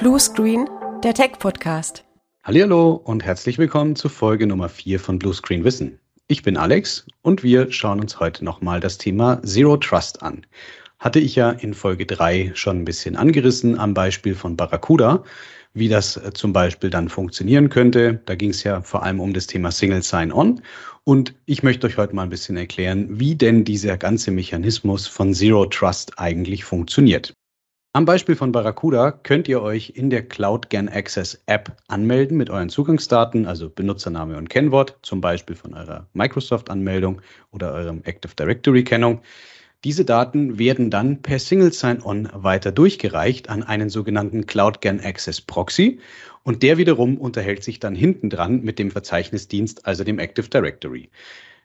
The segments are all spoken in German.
Blue Screen, der Tech-Podcast. Hallo und herzlich willkommen zu Folge Nummer 4 von Blue Screen Wissen. Ich bin Alex und wir schauen uns heute nochmal das Thema Zero Trust an. Hatte ich ja in Folge 3 schon ein bisschen angerissen am Beispiel von Barracuda, wie das äh, zum Beispiel dann funktionieren könnte. Da ging es ja vor allem um das Thema Single Sign-On. Und ich möchte euch heute mal ein bisschen erklären, wie denn dieser ganze Mechanismus von Zero Trust eigentlich funktioniert. Am Beispiel von Barracuda könnt ihr euch in der Cloud Gan Access App anmelden mit euren Zugangsdaten, also Benutzername und Kennwort, zum Beispiel von eurer Microsoft-Anmeldung oder eurem Active Directory-Kennung. Diese Daten werden dann per Single Sign-On weiter durchgereicht an einen sogenannten Cloud Gan Access Proxy und der wiederum unterhält sich dann hinten dran mit dem Verzeichnisdienst, also dem Active Directory.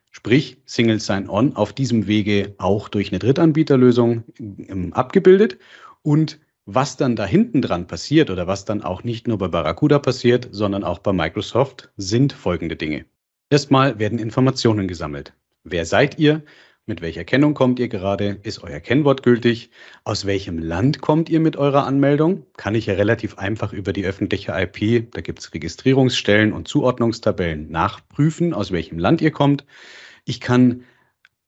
Sprich, Single Sign-On auf diesem Wege auch durch eine Drittanbieterlösung ähm, abgebildet und was dann da hinten dran passiert oder was dann auch nicht nur bei Barracuda passiert, sondern auch bei Microsoft, sind folgende Dinge. Erstmal werden Informationen gesammelt. Wer seid ihr? Mit welcher Kennung kommt ihr gerade? Ist euer Kennwort gültig? Aus welchem Land kommt ihr mit eurer Anmeldung? Kann ich ja relativ einfach über die öffentliche IP, da gibt es Registrierungsstellen und Zuordnungstabellen, nachprüfen, aus welchem Land ihr kommt. Ich kann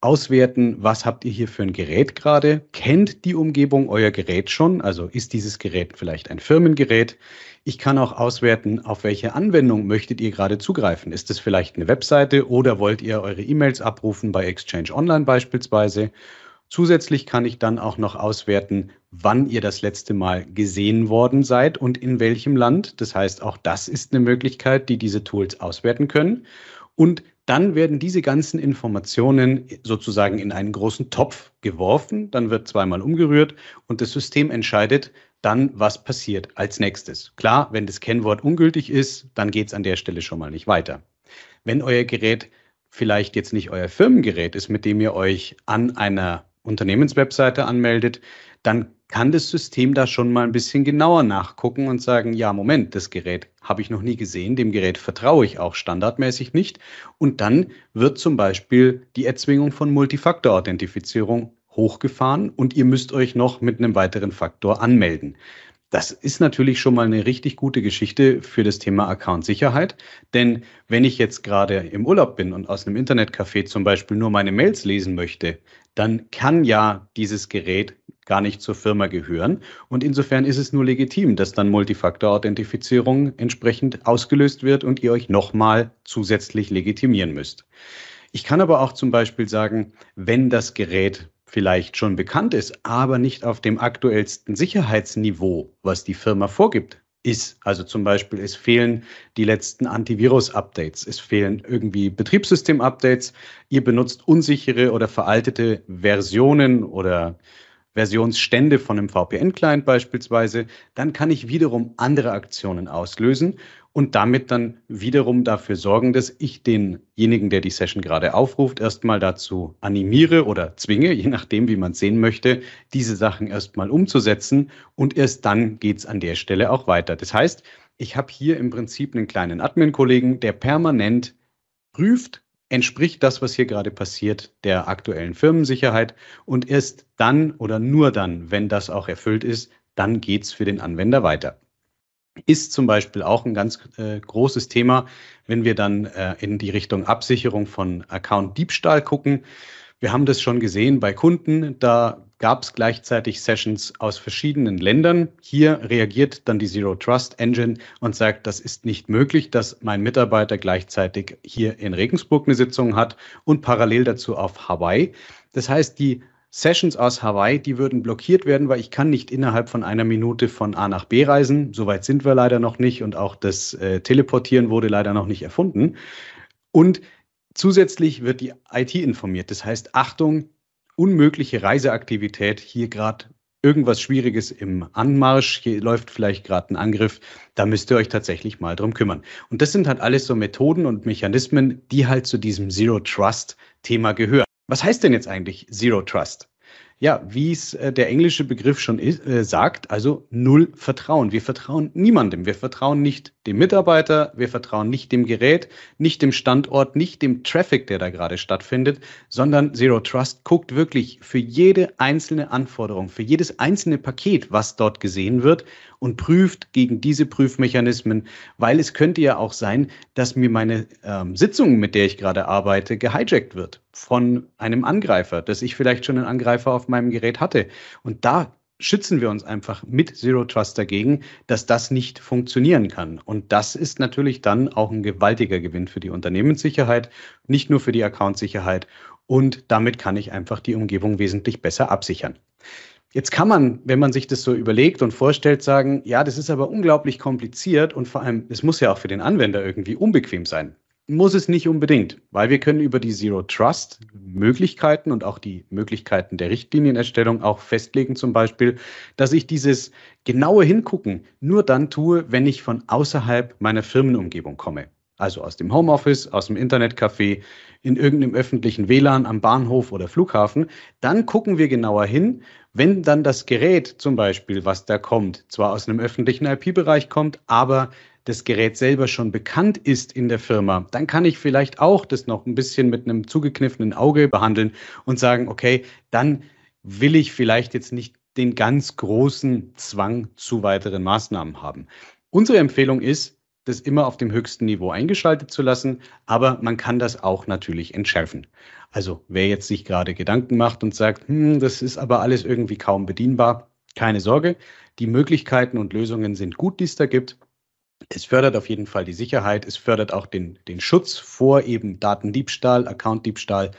auswerten, was habt ihr hier für ein Gerät gerade? Kennt die Umgebung euer Gerät schon? Also ist dieses Gerät vielleicht ein Firmengerät? Ich kann auch auswerten, auf welche Anwendung möchtet ihr gerade zugreifen? Ist es vielleicht eine Webseite oder wollt ihr eure E-Mails abrufen bei Exchange Online beispielsweise? Zusätzlich kann ich dann auch noch auswerten, wann ihr das letzte Mal gesehen worden seid und in welchem Land. Das heißt, auch das ist eine Möglichkeit, die diese Tools auswerten können. Und dann werden diese ganzen Informationen sozusagen in einen großen Topf geworfen, dann wird zweimal umgerührt und das System entscheidet dann, was passiert als nächstes. Klar, wenn das Kennwort ungültig ist, dann geht es an der Stelle schon mal nicht weiter. Wenn euer Gerät vielleicht jetzt nicht euer Firmengerät ist, mit dem ihr euch an einer Unternehmenswebseite anmeldet, dann kann das System da schon mal ein bisschen genauer nachgucken und sagen, ja, Moment, das Gerät habe ich noch nie gesehen, dem Gerät vertraue ich auch standardmäßig nicht. Und dann wird zum Beispiel die Erzwingung von Multifaktor-Authentifizierung hochgefahren und ihr müsst euch noch mit einem weiteren Faktor anmelden. Das ist natürlich schon mal eine richtig gute Geschichte für das Thema Account-Sicherheit. Denn wenn ich jetzt gerade im Urlaub bin und aus einem Internetcafé zum Beispiel nur meine Mails lesen möchte, dann kann ja dieses Gerät gar nicht zur Firma gehören. Und insofern ist es nur legitim, dass dann Multifaktor-Authentifizierung entsprechend ausgelöst wird und ihr euch nochmal zusätzlich legitimieren müsst. Ich kann aber auch zum Beispiel sagen, wenn das Gerät vielleicht schon bekannt ist, aber nicht auf dem aktuellsten Sicherheitsniveau, was die Firma vorgibt, ist. Also zum Beispiel, es fehlen die letzten Antivirus-Updates, es fehlen irgendwie Betriebssystem-Updates, ihr benutzt unsichere oder veraltete Versionen oder Versionsstände von einem VPN-Client beispielsweise, dann kann ich wiederum andere Aktionen auslösen und damit dann wiederum dafür sorgen, dass ich denjenigen, der die Session gerade aufruft, erstmal dazu animiere oder zwinge, je nachdem, wie man es sehen möchte, diese Sachen erstmal umzusetzen und erst dann geht es an der Stelle auch weiter. Das heißt, ich habe hier im Prinzip einen kleinen Admin-Kollegen, der permanent prüft, entspricht das, was hier gerade passiert, der aktuellen Firmensicherheit und erst dann oder nur dann, wenn das auch erfüllt ist, dann geht's für den Anwender weiter. Ist zum Beispiel auch ein ganz äh, großes Thema, wenn wir dann äh, in die Richtung Absicherung von Account-Diebstahl gucken. Wir haben das schon gesehen bei Kunden, da gab es gleichzeitig Sessions aus verschiedenen Ländern. Hier reagiert dann die Zero Trust Engine und sagt, das ist nicht möglich, dass mein Mitarbeiter gleichzeitig hier in Regensburg eine Sitzung hat und parallel dazu auf Hawaii. Das heißt, die Sessions aus Hawaii, die würden blockiert werden, weil ich kann nicht innerhalb von einer Minute von A nach B reisen. Soweit sind wir leider noch nicht und auch das äh, Teleportieren wurde leider noch nicht erfunden. Und zusätzlich wird die IT informiert. Das heißt, Achtung, unmögliche Reiseaktivität, hier gerade irgendwas Schwieriges im Anmarsch, hier läuft vielleicht gerade ein Angriff, da müsst ihr euch tatsächlich mal drum kümmern. Und das sind halt alles so Methoden und Mechanismen, die halt zu diesem Zero Trust Thema gehören. Was heißt denn jetzt eigentlich Zero Trust? Ja, wie es äh, der englische Begriff schon ist, äh, sagt, also null Vertrauen. Wir vertrauen niemandem. Wir vertrauen nicht dem Mitarbeiter, wir vertrauen nicht dem Gerät, nicht dem Standort, nicht dem Traffic, der da gerade stattfindet, sondern Zero Trust guckt wirklich für jede einzelne Anforderung, für jedes einzelne Paket, was dort gesehen wird und prüft gegen diese Prüfmechanismen, weil es könnte ja auch sein, dass mir meine ähm, Sitzung, mit der ich gerade arbeite, gehijackt wird von einem Angreifer, dass ich vielleicht schon einen Angreifer auf meinem Gerät hatte. Und da schützen wir uns einfach mit Zero Trust dagegen, dass das nicht funktionieren kann. Und das ist natürlich dann auch ein gewaltiger Gewinn für die Unternehmenssicherheit, nicht nur für die Accountsicherheit. Und damit kann ich einfach die Umgebung wesentlich besser absichern. Jetzt kann man, wenn man sich das so überlegt und vorstellt, sagen, ja, das ist aber unglaublich kompliziert und vor allem, es muss ja auch für den Anwender irgendwie unbequem sein. Muss es nicht unbedingt, weil wir können über die Zero Trust Möglichkeiten und auch die Möglichkeiten der Richtlinienerstellung auch festlegen, zum Beispiel, dass ich dieses genaue Hingucken nur dann tue, wenn ich von außerhalb meiner Firmenumgebung komme. Also aus dem Homeoffice, aus dem Internetcafé, in irgendeinem öffentlichen WLAN am Bahnhof oder Flughafen. Dann gucken wir genauer hin, wenn dann das Gerät zum Beispiel, was da kommt, zwar aus einem öffentlichen IP-Bereich kommt, aber das Gerät selber schon bekannt ist in der Firma, dann kann ich vielleicht auch das noch ein bisschen mit einem zugekniffenen Auge behandeln und sagen, okay, dann will ich vielleicht jetzt nicht den ganz großen Zwang zu weiteren Maßnahmen haben. Unsere Empfehlung ist, das immer auf dem höchsten Niveau eingeschaltet zu lassen, aber man kann das auch natürlich entschärfen. Also wer jetzt sich gerade Gedanken macht und sagt, hm, das ist aber alles irgendwie kaum bedienbar, keine Sorge, die Möglichkeiten und Lösungen sind gut, die es da gibt. Es fördert auf jeden Fall die Sicherheit, es fördert auch den, den Schutz vor eben Datendiebstahl, Accountdiebstahl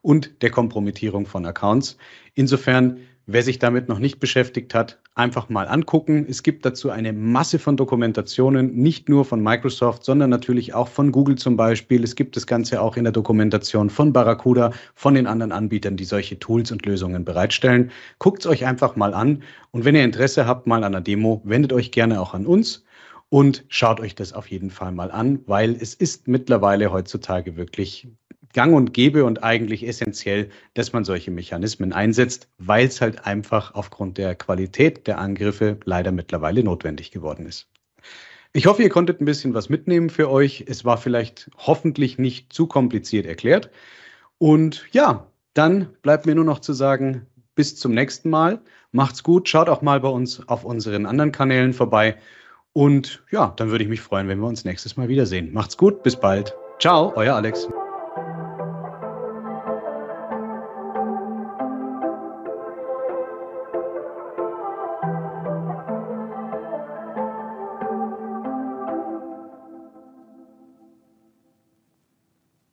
und der Kompromittierung von Accounts. Insofern, wer sich damit noch nicht beschäftigt hat, einfach mal angucken. Es gibt dazu eine Masse von Dokumentationen, nicht nur von Microsoft, sondern natürlich auch von Google zum Beispiel. Es gibt das Ganze auch in der Dokumentation von Barracuda, von den anderen Anbietern, die solche Tools und Lösungen bereitstellen. Guckt es euch einfach mal an und wenn ihr Interesse habt mal an einer Demo, wendet euch gerne auch an uns und schaut euch das auf jeden Fall mal an, weil es ist mittlerweile heutzutage wirklich gang und gäbe und eigentlich essentiell, dass man solche Mechanismen einsetzt, weil es halt einfach aufgrund der Qualität der Angriffe leider mittlerweile notwendig geworden ist. Ich hoffe, ihr konntet ein bisschen was mitnehmen für euch. Es war vielleicht hoffentlich nicht zu kompliziert erklärt. Und ja, dann bleibt mir nur noch zu sagen, bis zum nächsten Mal. Macht's gut. Schaut auch mal bei uns auf unseren anderen Kanälen vorbei. Und ja, dann würde ich mich freuen, wenn wir uns nächstes Mal wiedersehen. Macht's gut, bis bald. Ciao, euer Alex.